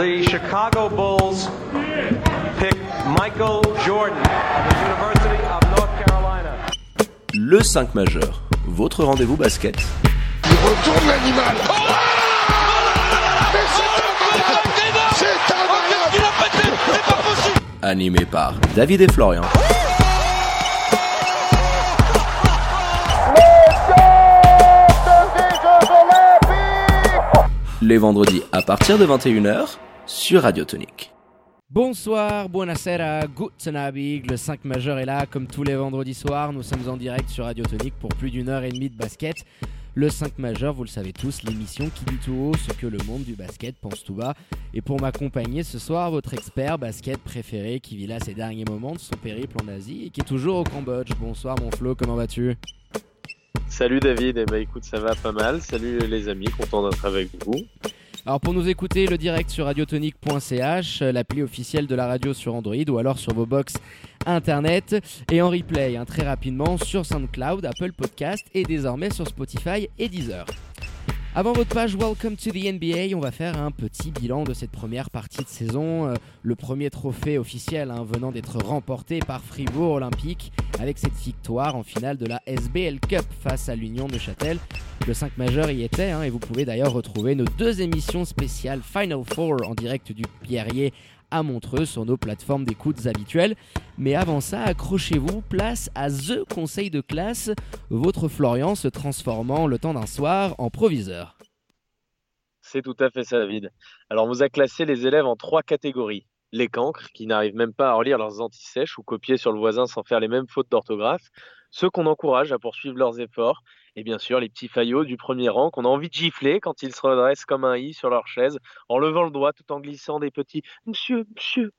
the Chicago Bulls pick Michael Jordan of the University of North Carolina. Le 5 majeur, votre rendez-vous basket. Il retourne l'animal. Oh Mais c'est C'est Animé par David et Florian. Les vendredis à partir de 21h sur Radio Tonique. Bonsoir, buonasera, guten Abend. Le 5 majeur est là, comme tous les vendredis soirs. Nous sommes en direct sur Radio Tonique pour plus d'une heure et demie de basket. Le 5 majeur, vous le savez tous, l'émission qui dit tout haut ce que le monde du basket pense tout bas. Et pour m'accompagner ce soir, votre expert basket préféré qui vit là ces derniers moments de son périple en Asie et qui est toujours au Cambodge. Bonsoir mon Flo, comment vas-tu? Salut David, eh ben, écoute ça va pas mal. Salut les amis, content d'être avec vous. Alors pour nous écouter, le direct sur radiotonique.ch, l'appli officielle de la radio sur Android ou alors sur vos box internet et en replay hein, très rapidement sur SoundCloud, Apple Podcast et désormais sur Spotify et Deezer. Avant votre page Welcome to the NBA, on va faire un petit bilan de cette première partie de saison. Euh, le premier trophée officiel hein, venant d'être remporté par Fribourg Olympique avec cette victoire en finale de la SBL Cup face à l'Union de Châtel. Le 5 majeur y était hein, et vous pouvez d'ailleurs retrouver nos deux émissions spéciales Final Four en direct du Pierrier à Montreux sur nos plateformes d'écoute habituelles. Mais avant ça, accrochez-vous, place à The Conseil de classe, votre Florian se transformant le temps d'un soir en proviseur. C'est tout à fait ça David. Alors on vous a classé les élèves en trois catégories. Les cancres, qui n'arrivent même pas à relire leurs antisèches ou copier sur le voisin sans faire les mêmes fautes d'orthographe. Ceux qu'on encourage à poursuivre leurs efforts. Et bien sûr, les petits faillots du premier rang qu'on a envie de gifler quand ils se redressent comme un i sur leur chaise, en levant le doigt tout en glissant des petits Monsieur, monsieur.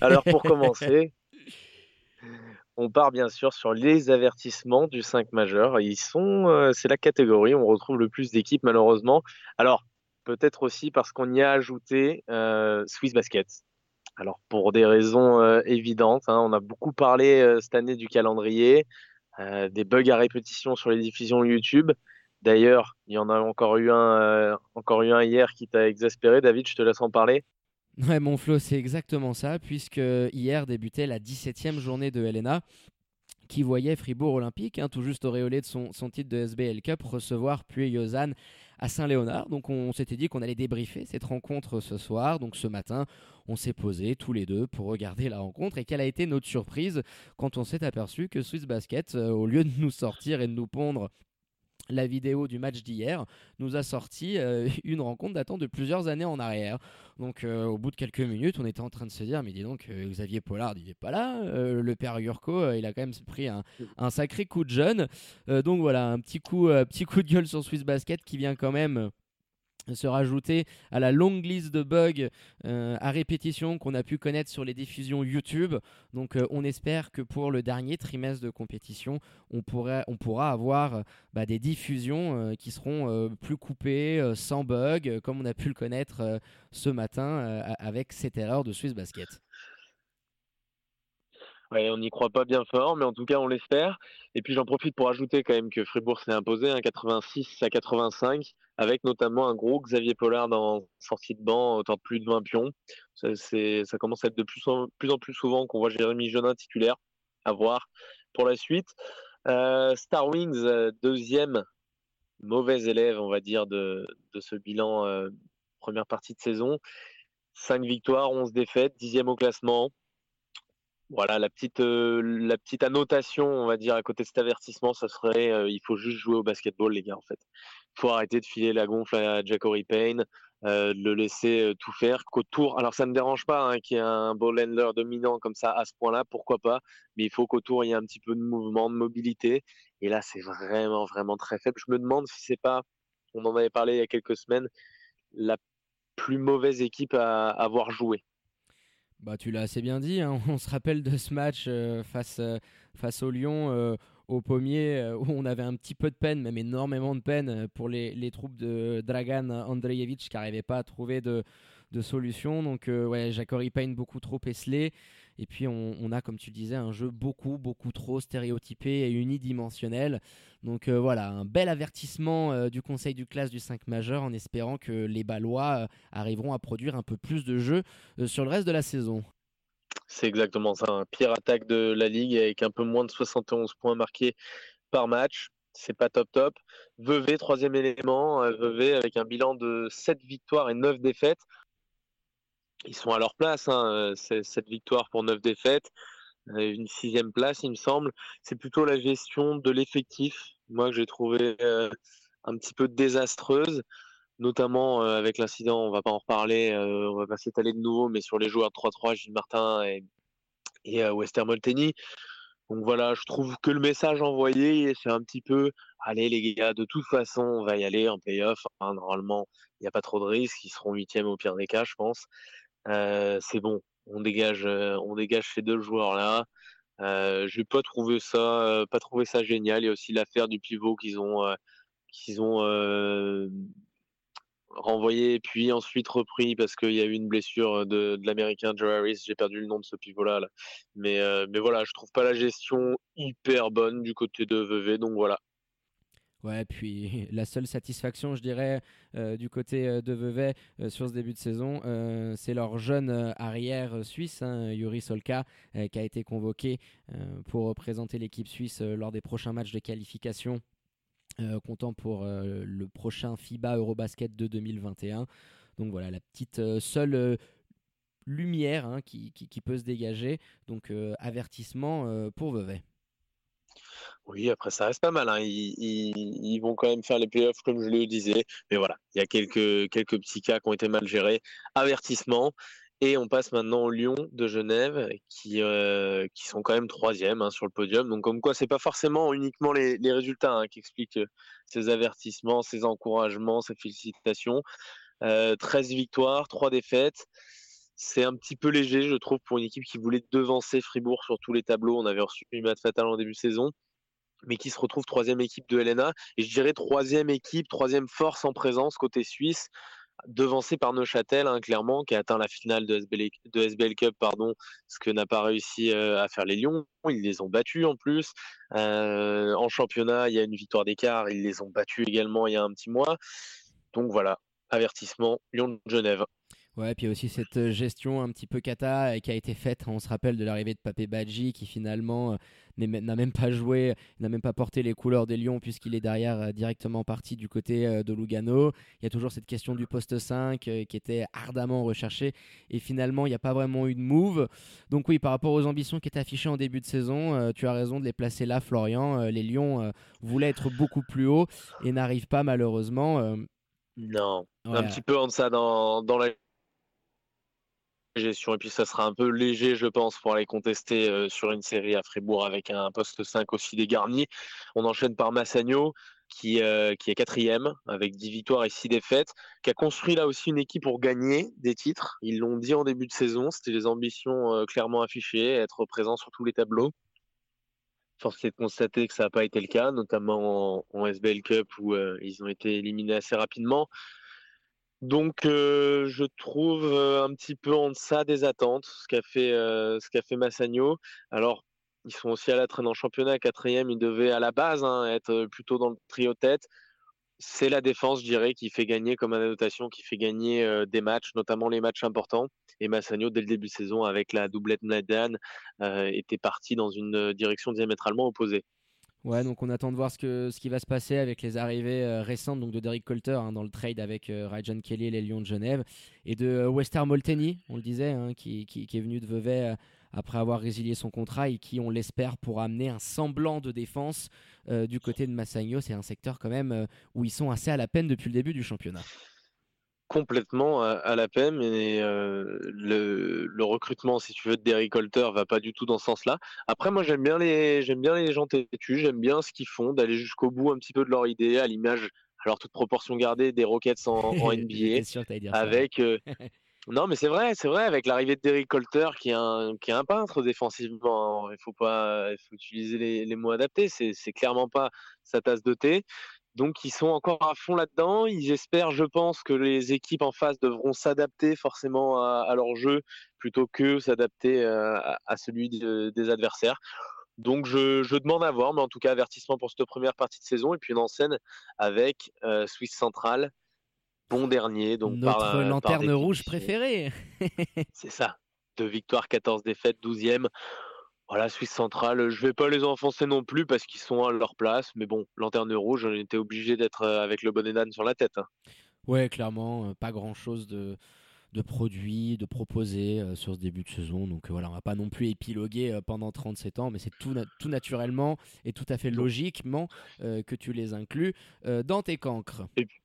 Alors pour commencer, on part bien sûr sur les avertissements du 5 majeur. Ils sont, euh, c'est la catégorie où on retrouve le plus d'équipes malheureusement. Alors peut-être aussi parce qu'on y a ajouté euh, Swiss Basket. Alors pour des raisons euh, évidentes, hein, on a beaucoup parlé cette année du calendrier, euh, des bugs à répétition sur les diffusions YouTube. D'ailleurs, il y en a encore eu un, euh, encore eu un hier qui t'a exaspéré. David, je te laisse en parler. Ouais, mon Flo, c'est exactement ça, puisque hier débutait la 17e journée de Helena, qui voyait Fribourg Olympique, hein, tout juste auréolé de son, son titre de SBL Cup, recevoir Puy-Lausanne à Saint-Léonard. Donc on s'était dit qu'on allait débriefer cette rencontre ce soir. Donc ce matin, on s'est posé tous les deux pour regarder la rencontre. Et quelle a été notre surprise quand on s'est aperçu que Swiss Basket, euh, au lieu de nous sortir et de nous pondre la vidéo du match d'hier nous a sorti euh, une rencontre datant de plusieurs années en arrière. Donc euh, au bout de quelques minutes, on était en train de se dire, mais dis donc, euh, Xavier Pollard, il n'est pas là. Le père Yurko, il a quand même pris un, sacré coup de jeune. Donc voilà, un petit coup, petit coup de gueule sur Swiss Basket qui vient quand même se rajouter à la longue liste de bugs euh, à répétition qu'on a pu connaître sur les diffusions YouTube. Donc euh, on espère que pour le dernier trimestre de compétition, on, pourrait, on pourra avoir euh, bah, des diffusions qui seront plus coupées, sans bugs, comme on a pu le connaître ce matin avec cette erreur de Swiss Basket. On n'y croit pas bien fort, mais en tout cas, on l'espère. Et puis, j'en profite pour ajouter quand même que Fribourg s'est imposé, un 86 à 85, avec notamment un gros Xavier Pollard en sortie de banc, autant de plus de 20 pions. Ça, commence à être de plus en plus, en plus souvent qu'on voit Jérémy Jeunin titulaire. À voir pour la suite. Euh, Star Wings, euh, deuxième mauvais élève, on va dire, de, de ce bilan euh, première partie de saison. 5 victoires, 11 défaites, dixième au classement. Voilà, la petite, euh, la petite annotation, on va dire, à côté de cet avertissement, ça serait euh, il faut juste jouer au basketball, les gars, en fait. Il faut arrêter de filer la gonfle à Jacory Payne, euh, de le laisser tout faire. Qu'autour, alors ça ne me dérange pas hein, qu'il y ait un ball handler dominant comme ça à ce point-là, pourquoi pas, mais il faut qu'autour il y ait un petit peu de mouvement, de mobilité. Et là, c'est vraiment, vraiment très faible. Je me demande si c'est pas, on en avait parlé il y a quelques semaines, la plus mauvaise équipe à avoir joué. Bah, tu l'as assez bien dit. hein. On se rappelle de ce match euh, face, euh, face au Lyon, euh, au pommier, où on avait un petit peu de peine, même énormément de peine pour les, les troupes de Dragan Andrejevic qui n'arrivaient pas à trouver de, de solutions. Donc, ouais, Jacori Payne beaucoup trop esselé. Et puis, on, a, comme tu disais, un jeu beaucoup, beaucoup trop stéréotypé et unidimensionnel. Donc, voilà, un bel avertissement du conseil du classe du 5 majeur en espérant que les Ballois arriveront à produire un peu plus de jeux sur le reste de la saison. C'est exactement ça. Un pire attaque de la ligue avec un peu moins de 71 points marqués par match. C'est pas top top. Vevey, troisième élément. Euh, Vevey avec un bilan de 7 victoires et 9 défaites. Ils sont à leur place. Hein. 7 victoires pour 9 défaites. Euh, une sixième place, il me semble. C'est plutôt la gestion de l'effectif, moi, que j'ai trouvé euh, un petit peu désastreuse notamment euh, avec l'incident, on va pas en reparler, euh, on va pas s'étaler de nouveau, mais sur les joueurs 3-3, Gilles Martin et, et euh, Wester Molteni. Donc voilà, je trouve que le message envoyé, c'est un petit peu, allez les gars, de toute façon, on va y aller en playoff. Normalement, il n'y a pas trop de risques, ils seront huitièmes au pire des cas, je pense. C'est bon, on dégage, on dégage ces deux joueurs-là. Euh, je n'ai pas trouvé ça, pas trouvé ça génial. Il y a aussi l'affaire du pivot qu'ils ont, qu'ils ont renvoyé puis ensuite repris parce qu'il y a eu une blessure de, l'américain Joe Harris. J'ai perdu le nom de ce pivot-là. Mais, euh, mais voilà, je trouve pas la gestion hyper bonne du côté de Vevey. Donc voilà. Ouais, puis la seule satisfaction, je dirais, euh, du côté euh, de Vevey sur ce début de saison, c'est leur jeune arrière suisse, hein, Yuri Solka, qui a été convoqué pour représenter l'équipe suisse lors des prochains matchs de qualification euh, comptant pour euh, le prochain FIBA Eurobasket de 2021. Donc voilà, la petite euh, seule lumière hein, qui, peut se dégager. Donc avertissement pour Vevey. Oui, après ça reste pas mal. Hein. Ils, vont quand même faire les playoffs comme je le disais. Mais voilà, il y a quelques, quelques petits cas qui ont été mal gérés. Avertissement. Et on passe maintenant au Lyon de Genève, qui, euh, sont quand même troisième hein, sur le podium. Donc comme quoi, c'est pas forcément uniquement les, résultats hein, qui expliquent euh, ces avertissements, ces encouragements, ces félicitations. 13 euh, victoires, 3 défaites. C'est un petit peu léger, je trouve, pour une équipe qui voulait devancer Fribourg sur tous les tableaux. On avait reçu une match fatale en début de saison, mais qui se retrouve troisième équipe de LNA. Et je dirais troisième équipe, troisième force en présence côté suisse devancé par Neuchâtel, hein, clairement, qui a atteint la finale de SBL, SBL Cup, pardon, ce que n'a pas réussi euh, à faire les Lions. Ils les ont battus en plus. Euh, en championnat, il y a une victoire d'écart. Ils les ont battus également il y a un petit mois. Donc voilà, avertissement, Lyon de Genève. Ouais, puis aussi cette euh, gestion un petit peu cata qui a été faite. On se rappelle de l'arrivée de Papé Badji qui finalement n'a même pas joué, n'a même pas porté les couleurs des Lions puisqu'il est derrière euh, directement parti du côté euh, de Lugano. Il y a toujours cette question du poste 5 euh, qui était ardemment recherchée et finalement il n'y a pas vraiment eu de move. Donc oui, par rapport aux ambitions qui étaient affichées en début de saison, tu as raison de les placer là, Florian. les Lions voulaient être beaucoup plus haut et n'arrivent pas malheureusement. Non, un petit peu en deçà dans, dans la gestion. Et puis ça sera un peu léger, je pense, pour aller contester euh, sur une série à Fribourg avec un poste 5 aussi dégarni. On enchaîne par Massagno, qui, euh, qui est quatrième, avec 10 victoires et 6 défaites, qui a construit là aussi une équipe pour gagner des titres. Ils l'ont dit en début de saison, c'était les ambitions euh, clairement affichées, être présent sur tous les tableaux. Force est de constater que ça n'a pas été le cas, notamment en, en SBL Cup où ils ont été éliminés assez rapidement. Donc, euh, je trouve euh, un petit peu en deçà des attentes ce qu'a fait, euh, ce fait Massagno. Alors, ils sont aussi à la traîne en championnat, quatrième. Ils devaient à la base hein, être plutôt dans le trio tête. C'est la défense, je dirais, qui fait gagner comme annotation, qui fait gagner des matchs, notamment les matchs importants. Et Massagno, dès le début de saison, avec la doublette Nadan, était parti dans une direction diamétralement opposée. Ouais, donc on attend de voir ce, que, ce qui va se passer avec les arrivées euh, récentes donc de Derek Colter hein, dans le trade avec euh, Ryan Kelly et les Lions de Genève et de euh, Wester Molteni, on le disait, hein, qui, qui, est venu de Vevey après avoir résilié son contrat et qui, on l'espère, pourra amener un semblant de défense du côté de Massagno. C'est un secteur quand même où ils sont assez à la peine depuis le début du championnat complètement à, la peine et euh, le, recrutement, si tu veux, de Derek Holter va pas du tout dans ce sens-là. Après, moi, j'aime bien les, j'aime bien les gens têtus, j'aime bien ce qu'ils font, d'aller jusqu'au bout un petit peu de leur idée, à l'image, alors toute proportion gardée, des Rockets en, NBA, avec. Euh, non, mais c'est vrai, c'est vrai, avec l'arrivée de Derek Colter, qui est un, qui est un peintre défensivement, hein. il faut pas, il faut utiliser les, les mots adaptés, c'est clairement pas sa tasse de thé. Donc ils sont encore à fond là-dedans. Ils espèrent, je pense, que les équipes en face devront s'adapter forcément à, leur jeu plutôt que s'adapter euh, à, celui des adversaires. Donc je, demande à voir, mais en tout cas avertissement pour cette première partie de saison et puis une en scène avec euh, Suisse Centrale, bon dernier. Donc Notre lanterne rouge préférée. C'est ça. Deux victoires, 14 défaites, 12e. Voilà, Suisse centrale, je vais pas les enfoncer non plus parce qu'ils sont à leur place, mais bon, lanterne rouge, on était obligé d'être euh, avec le bonnet d'âne sur la tête. Hein. Ouais, clairement, euh, pas grand chose de, de produits, de proposer euh, sur ce début de saison. Donc voilà, on va pas non plus épiloguer pendant 37 ans, mais c'est tout, tout naturellement et tout à fait logiquement que tu les inclus dans tes cancres. Et puis,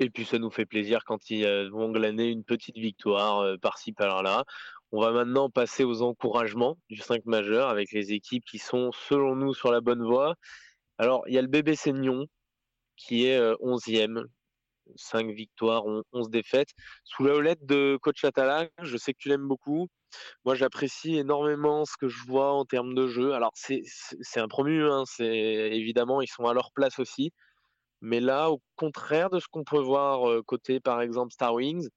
et puis ça nous fait plaisir quand ils vont glaner une petite victoire par-ci par-là. On va maintenant passer aux encouragements du 5 majeur avec les équipes qui sont, selon nous, sur la bonne voie. Alors, il y a le bébé Seignon qui est 11e, euh, 5 victoires, 11 défaites. Sous la houlette de coach Atala, je sais que tu l'aimes beaucoup. Moi, j'apprécie énormément ce que je vois en termes de jeu. Alors, c'est un promu, hein, évidemment, ils sont à leur place aussi. Mais là, au contraire de ce qu'on peut voir euh, côté, par exemple, Star Wings,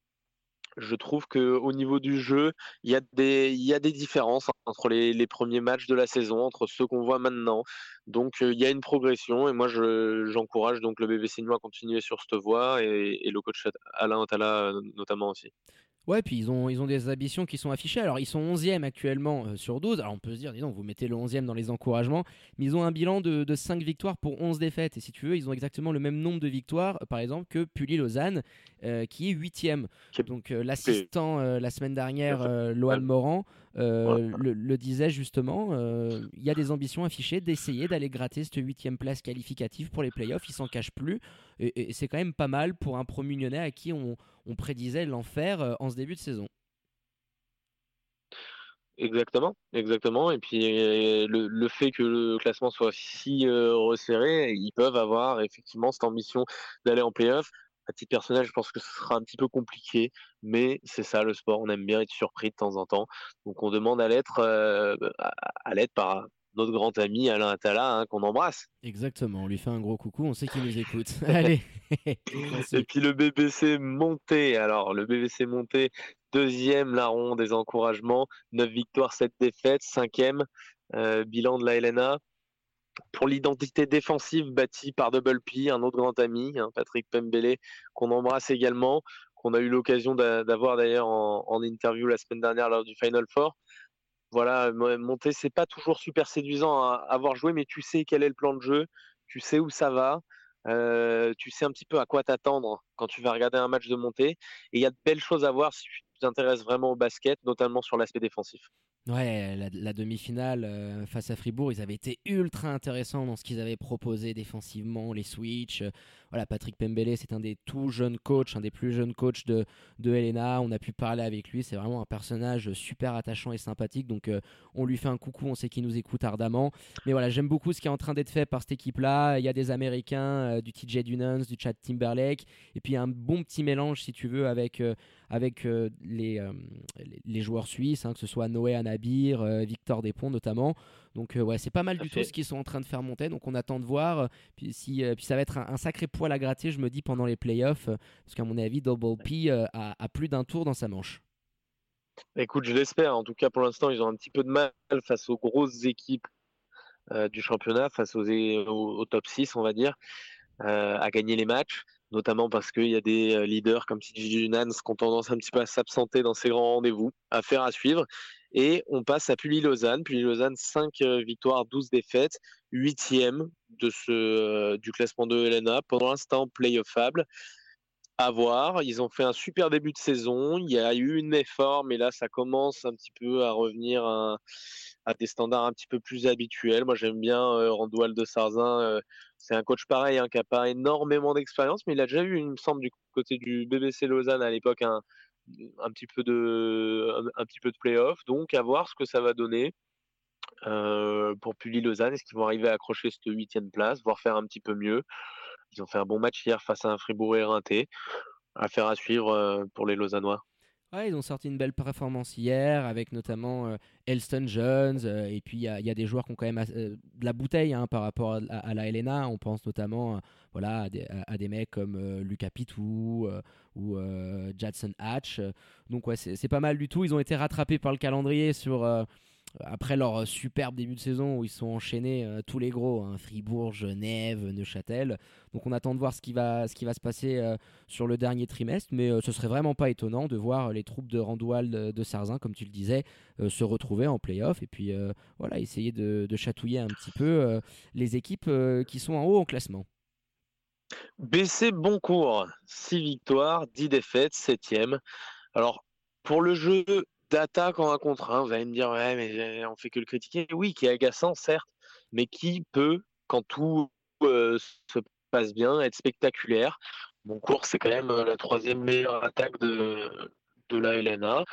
je trouve qu'au niveau du jeu, il y, a des, différences entre les, premiers matchs de la saison, entre ceux qu'on voit maintenant. Donc il y a une progression et moi j'encourage donc le BBC Nîmes à continuer sur cette voie et, le coach Alain Otala notamment aussi. Ouais, puis ils ont, ils ont des ambitions qui sont affichées. Alors, ils sont 11e actuellement euh, sur 12. Alors, on peut se dire, disons, vous mettez le 11e dans les encouragements, mais ils ont un bilan de, de 5 victoires pour 11 défaites. Et si tu veux, ils ont exactement le même nombre de victoires, par exemple, que Pully-Lausanne, euh, qui est 8e. Donc, euh, l'assistant la semaine dernière, Loan Morand, le, disait justement, il y a des ambitions affichées d'essayer d'aller gratter cette 8e place qualificative pour les playoffs. Il s'en cache plus. Et, c'est quand même pas mal pour un promu lyonnais à qui on, prédisait l'enfer euh, en ce début de saison. Exactement, exactement. Et puis euh, le, fait que le classement soit si euh, resserré, ils peuvent avoir effectivement cette ambition d'aller en playoff. À titre personnel, je pense que ce sera un petit peu compliqué, mais c'est ça le sport. On aime bien être surpris de temps en temps. Donc on demande à l'être, à l'être par, notre grand ami Alain Attala, hein, qu'on embrasse. Exactement, on lui fait un gros coucou, on sait qu'il nous écoute. Allez. Et puis le BBC monté, alors le BBC monté, deuxième larron des encouragements, 9 victoires, 7 défaites, cinquième euh, bilan de la LNA. Pour l'identité défensive bâtie par Double P, un autre grand ami, hein, Patrick Pembele, qu'on embrasse également, qu'on a eu l'occasion d'avoir d'ailleurs en, interview la semaine dernière lors du Final Four voilà, monter, c'est pas toujours super séduisant à avoir joué, mais tu sais quel est le plan de jeu, tu sais où ça va, euh, tu sais un petit peu à quoi t'attendre quand tu vas regarder un match de montée. Et il y a de belles choses à voir si tu t'intéresses vraiment au basket, notamment sur l'aspect défensif. Ouais, la, demi-finale euh, face à Fribourg, ils avaient été ultra intéressants dans ce qu'ils avaient proposé défensivement, les switches. voilà, Patrick Pembele, c'est un des tout jeunes coachs, un des plus jeunes coachs de, de Helena. On a pu parler avec lui. C'est vraiment un personnage super attachant et sympathique. Donc, euh, on lui fait un coucou. On sait qu'il nous écoute ardemment. Mais voilà, j'aime beaucoup ce qui est en train d'être fait par cette équipe-là. Il y a des Américains, euh, du TJ Dunans, du Chad Timberlake. Et puis, un bon petit mélange, si tu veux, avec, avec les, les, joueurs suisses, hein, que ce soit Noé Anna Nabir, euh, Victor Despont notamment. Donc euh, ouais, c'est pas mal du tout ce qu'ils sont en train de faire monter. Donc on attend de voir. Puis, si, euh, puis ça va être un, sacré poil à gratter, je me dis, pendant les playoffs. parce qu'à mon avis, Double P a, plus d'un tour dans sa manche. Écoute, je l'espère. En tout cas, pour l'instant, ils ont un petit peu de mal face aux grosses équipes du championnat, face aux, au, top 6, on va dire, à gagner les matchs notamment parce qu'il y a des leaders comme CJ Nans qui ont tendance un petit peu à s'absenter dans ces grands rendez-vous, à faire à suivre. Et on passe à Pully-Lausanne. Pully-Lausanne, 5 euh, victoires, 12 défaites, 8e de ce, euh, du classement de Helena. Pour l'instant, playoffable. À voir. Ils ont fait un super début de saison. Il y a eu une effort, mais là, ça commence un petit peu à revenir à, des standards un petit peu plus habituels. Moi, j'aime bien euh, Randoual de Sarzin. c'est un coach pareil, hein, qui n'a pas énormément d'expérience, mais il a déjà eu, il me semble, du côté du BBC Lausanne à l'époque, un, petit peu de un, petit peu de playoff. Donc à voir ce que ça va donner euh, pour Pully Lausanne. Est-ce qu'ils vont arriver à accrocher cette huitième place, voire faire un petit peu mieux? Ils ont fait un bon match hier face à un Fribourg éreinté. Affaire à suivre euh, pour les Lausannois. Ouais, ils ont sorti une belle performance hier avec notamment euh, Elston Jones euh, et puis il y, a des joueurs qui ont quand même euh, de la bouteille hein, par rapport à, la Helena. On pense notamment voilà, à des, mecs comme Lucas Pitou ou Jadson Hatch. Donc ouais, c'est pas mal du tout. Ils ont été rattrapés par le calendrier sur après leur superbe début de saison où ils sont enchaînés euh, tous les gros, hein, Fribourg, Genève, Neuchâtel. Donc on attend de voir ce qui va, se passer euh, sur le dernier trimestre, mais euh, ce serait vraiment pas étonnant de voir les troupes de Randoual de, Sarzin, comme tu le disais, se retrouver en playoff et puis voilà, essayer de, de, chatouiller un petit peu les équipes qui sont en haut en classement. BC Boncourt, 6 victoires, 10 défaites, 7ème. Alors, pour le jeu, d'attaque en un contre un. Vous allez me dire, ouais, mais on fait que le critiquer. Oui, qui est agaçant, certes, mais qui peut, quand tout euh, se passe bien, être spectaculaire. Mon cours, c'est quand même euh, la troisième meilleure attaque de, la LNA.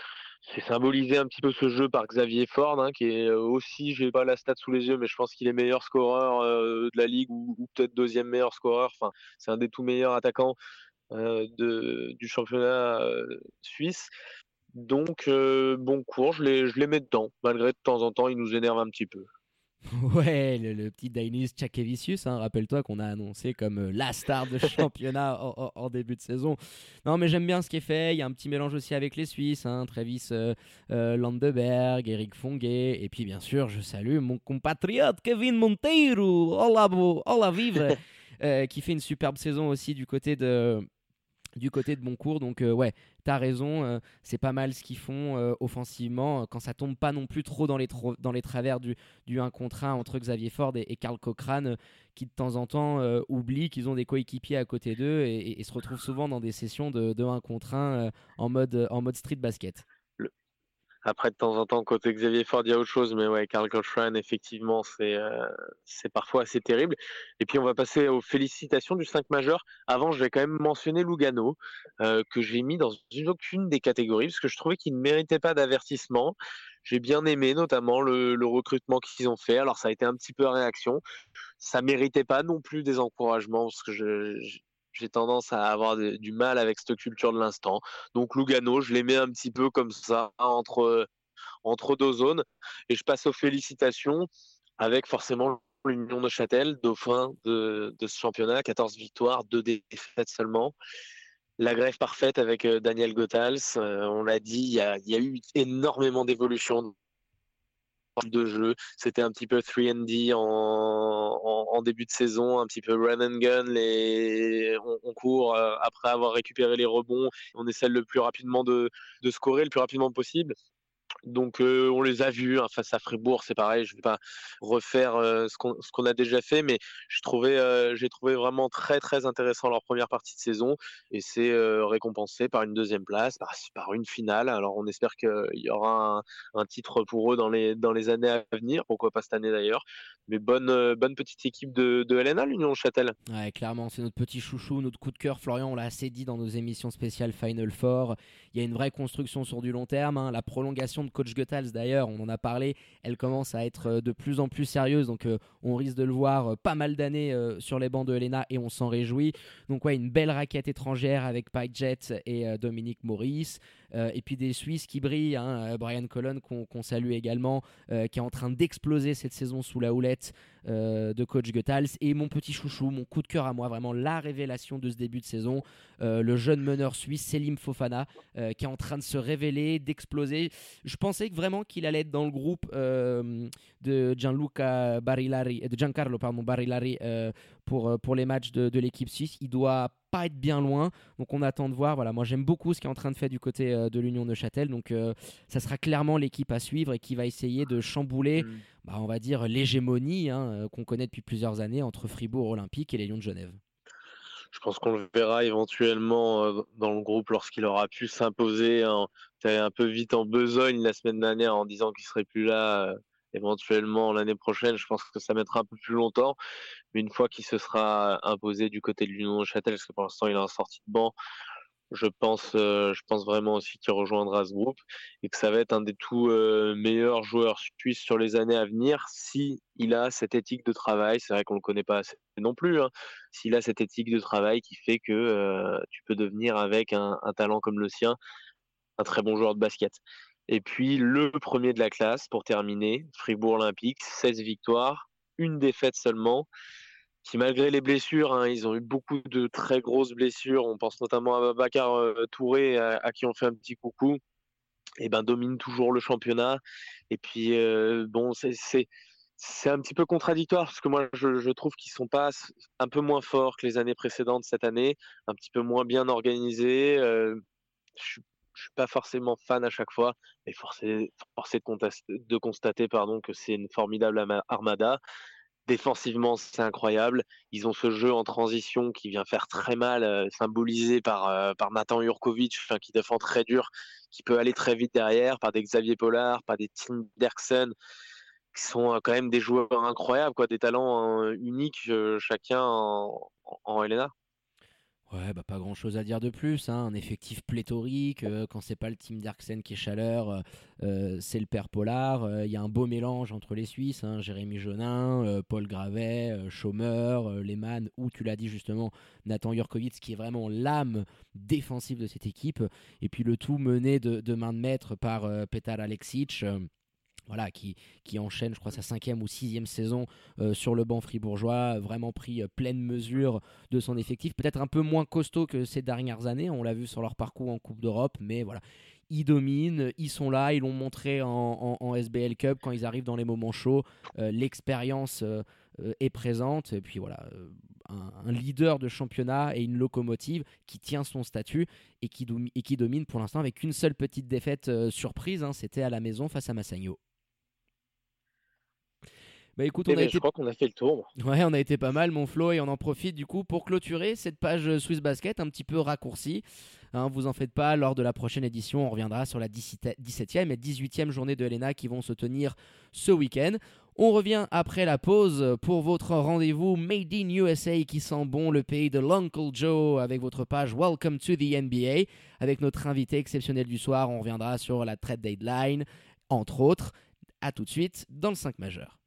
C'est symbolisé un petit peu ce jeu par Xavier Ford, hein, qui est euh, aussi, j'ai pas la stat sous les yeux, mais je pense qu'il est meilleur scoreur de la ligue ou, peut-être deuxième meilleur scoreur. Enfin, c'est un des tout meilleurs attaquants du championnat suisse. Donc, euh, bon cours, je les, je les mets dedans, malgré de temps en temps, ils nous énervent un petit peu. Ouais, le, petit Dainis Chakevicius, hein, rappelle-toi qu'on a annoncé comme euh, la star de championnat en, début de saison. Non, mais j'aime bien ce qui est fait. Il y a un petit mélange aussi avec les Suisses, hein, Travis euh, Landeberg, Eric Fonguet, et puis bien sûr, je salue mon compatriote Kevin Monteiro, hola, qui fait une superbe saison aussi du côté de du côté de Boncourt. Donc euh, ouais, t'as raison, euh, c'est pas mal ce qu'ils font euh, offensivement quand ça tombe pas non plus trop dans les, dans les travers du, du 1 contre 1 entre Xavier Ford et, Karl Cochrane qui de temps en temps oublient qu'ils ont des coéquipiers à côté d'eux et, se retrouvent souvent dans des sessions de, de 1 contre 1 en, mode, en mode street basket. Après, de temps en temps, côté Xavier Ford, il y a autre chose, mais ouais, Carl Cochrane, effectivement, c'est euh, c'est parfois assez terrible. Et puis, on va passer aux félicitations du 5 majeur. Avant, je vais quand même mentionner Lugano, euh, que j'ai mis dans une aucune des catégories, parce que je trouvais qu'il ne méritait pas d'avertissement. J'ai bien aimé, notamment, le, le recrutement qu'ils ont fait. Alors, ça a été un petit peu à réaction. Ça méritait pas non plus des encouragements, parce que je, j'ai tendance à avoir du mal avec cette culture de l'instant. Donc Lugano, je les mets un petit peu comme ça entre, entre deux zones. Et je passe aux félicitations avec forcément l'Union de Châtel, dauphin de, ce championnat, 14 victoires, 2 défaites seulement. La grève parfaite avec euh, Daniel Gothals, euh, on l'a dit, il y a, y a, eu énormément d'évolution de jeu. C'était un petit peu 3D en, en, début de saison, un petit peu run and gun. Les, on, court euh, après avoir récupéré les rebonds. On essaie le plus rapidement de, de scorer le plus rapidement possible. Donc on les a vus hein, face à Fribourg, c'est pareil. Je ne vais pas refaire ce qu'on a déjà fait, mais j'ai trouvé, vraiment très très intéressant leur première partie de saison et c'est récompensé par une deuxième place, par, une finale. Alors on espère qu'il y aura un, titre pour eux dans les, années à venir, pourquoi pas cette année d'ailleurs. Mais bonne, petite équipe de, de LNA, l'Union Châtel. Ouais, clairement, c'est notre petit chouchou, notre coup de cœur. Florian, on l'a assez dit dans nos émissions spéciales Final Four. Il y a une vraie construction sur du long terme, hein. la prolongation de coach Goethals d'ailleurs, on en a parlé, elle commence à être euh, de plus en plus sérieuse, donc euh, on risque de le voir euh, pas mal d'années sur les bancs de Helena et on s'en réjouit. Donc ouais, une belle raquette étrangère avec Pike Jet et Dominique Maurice. Euh, et puis des Suisses qui brillent, hein, euh, Brian Colon qu'on salue également, euh, qui est en train d'exploser cette saison sous la houlette de coach Goethals. Et mon petit chouchou, mon coup de cœur à moi, vraiment la révélation de ce début de saison, le jeune meneur suisse Selim Fofana, qui est en train de se révéler, d'exploser. Je pensais vraiment qu'il allait être dans le groupe de Gianluca Barilari, de Giancarlo pardon, Barilari pour, pour les matchs de, de l'équipe suisse. Il doit pas être bien loin. Donc on attend de voir. Voilà, moi j'aime beaucoup ce qui est en train de faire du côté euh, de l'Union de Châtel. Donc euh, ça sera clairement l'équipe à suivre et qui va essayer de chambouler, mm. bah, on va dire, l'hégémonie hein, euh, qu'on connaît depuis plusieurs années entre Fribourg Olympique et les Lions de Genève. Je pense qu'on le verra éventuellement dans le groupe lorsqu'il aura pu s'imposer un peu vite en besogne la semaine dernière en disant qu'il serait plus là éventuellement l'année prochaine. Je pense que ça mettra un peu plus longtemps. Une fois qu'il se sera imposé du côté de l'Union Châtel, parce que pour l'instant il est en sortie de banc, je pense, euh, je pense vraiment aussi qu'il rejoindra ce groupe et que ça va être un des tout euh, meilleurs joueurs suisses sur les années à venir si il a cette éthique de travail. C'est vrai qu'on le connaît pas assez non plus. Hein. S'il a cette éthique de travail qui fait que euh, tu peux devenir avec un, un talent comme le sien un très bon joueur de basket. Et puis le premier de la classe pour terminer, Fribourg Olympique, 16 victoires, une défaite seulement. Qui malgré les blessures, hein, ils ont eu beaucoup de très grosses blessures. On pense notamment à Babacar euh, Touré, à, qui on fait un petit coucou. Et ben domine toujours le championnat. Et puis euh, bon, c'est c'est un petit peu contradictoire parce que moi je, trouve qu'ils sont pas un peu moins forts que les années précédentes cette année, un petit peu moins bien organisés. Euh, je suis pas forcément fan à chaque fois, mais forcé, de, constater pardon, que c'est une formidable armada. Défensivement, c'est incroyable. Ils ont ce jeu en transition qui vient faire très mal, euh, symbolisé par, euh, par Nathan Jurkovic, qui défend très dur, qui peut aller très vite derrière, par des Xavier Pollard, par des Tim Derksen, qui sont euh, quand même des joueurs incroyables, quoi, des talents uniques, chacun en, en. Ouais, bah pas grand chose à dire de plus. Hein. Un effectif pléthorique. Euh, quand c'est pas le team Darksen qui est chaleur, euh, euh, c'est le père Polar. Il y a un beau mélange entre les Suisses. Hein. Jérémy Jonin, Paul Gravet, Chômeur, Lehmann, ou tu l'as dit justement, Nathan Jurkovic, qui est vraiment l'âme défensive de cette équipe. Et puis le tout mené de, main de maître par Petar Alexic voilà, qui, qui enchaîne, je crois, sa cinquième ou sixième saison euh, sur le banc fribourgeois, vraiment pris euh, pleine mesure de son effectif, peut-être un peu moins costaud que ces dernières années, on l'a vu sur leur parcours en Coupe d'Europe, mais voilà, ils dominent, ils sont là, ils l'ont montré en, SBL Cup quand ils arrivent dans les moments chauds, euh, l'expérience est présente, et puis voilà, un, leader de championnat et une locomotive qui tient son statut et qui, domine pour l'instant avec une seule petite défaite surprise, hein, c'était à la maison face à Massagno. Bah écoute, on a été... je crois qu'on a fait le tour. Ouais, on a été pas mal, mon Flo, et on en profite du coup pour clôturer cette page Swiss Basket un petit peu raccourcie. Hein, vous en faites pas, lors de la prochaine édition, on reviendra sur la 17e et 18e journée de Helena qui vont se tenir ce week-end. On revient après la pause pour votre rendez-vous Made in USA qui sent bon le pays de l'Uncle Joe avec votre page Welcome to the NBA. Avec notre invité exceptionnel du soir, on reviendra sur la trade deadline, entre autres. A tout de suite dans le 5 majeur.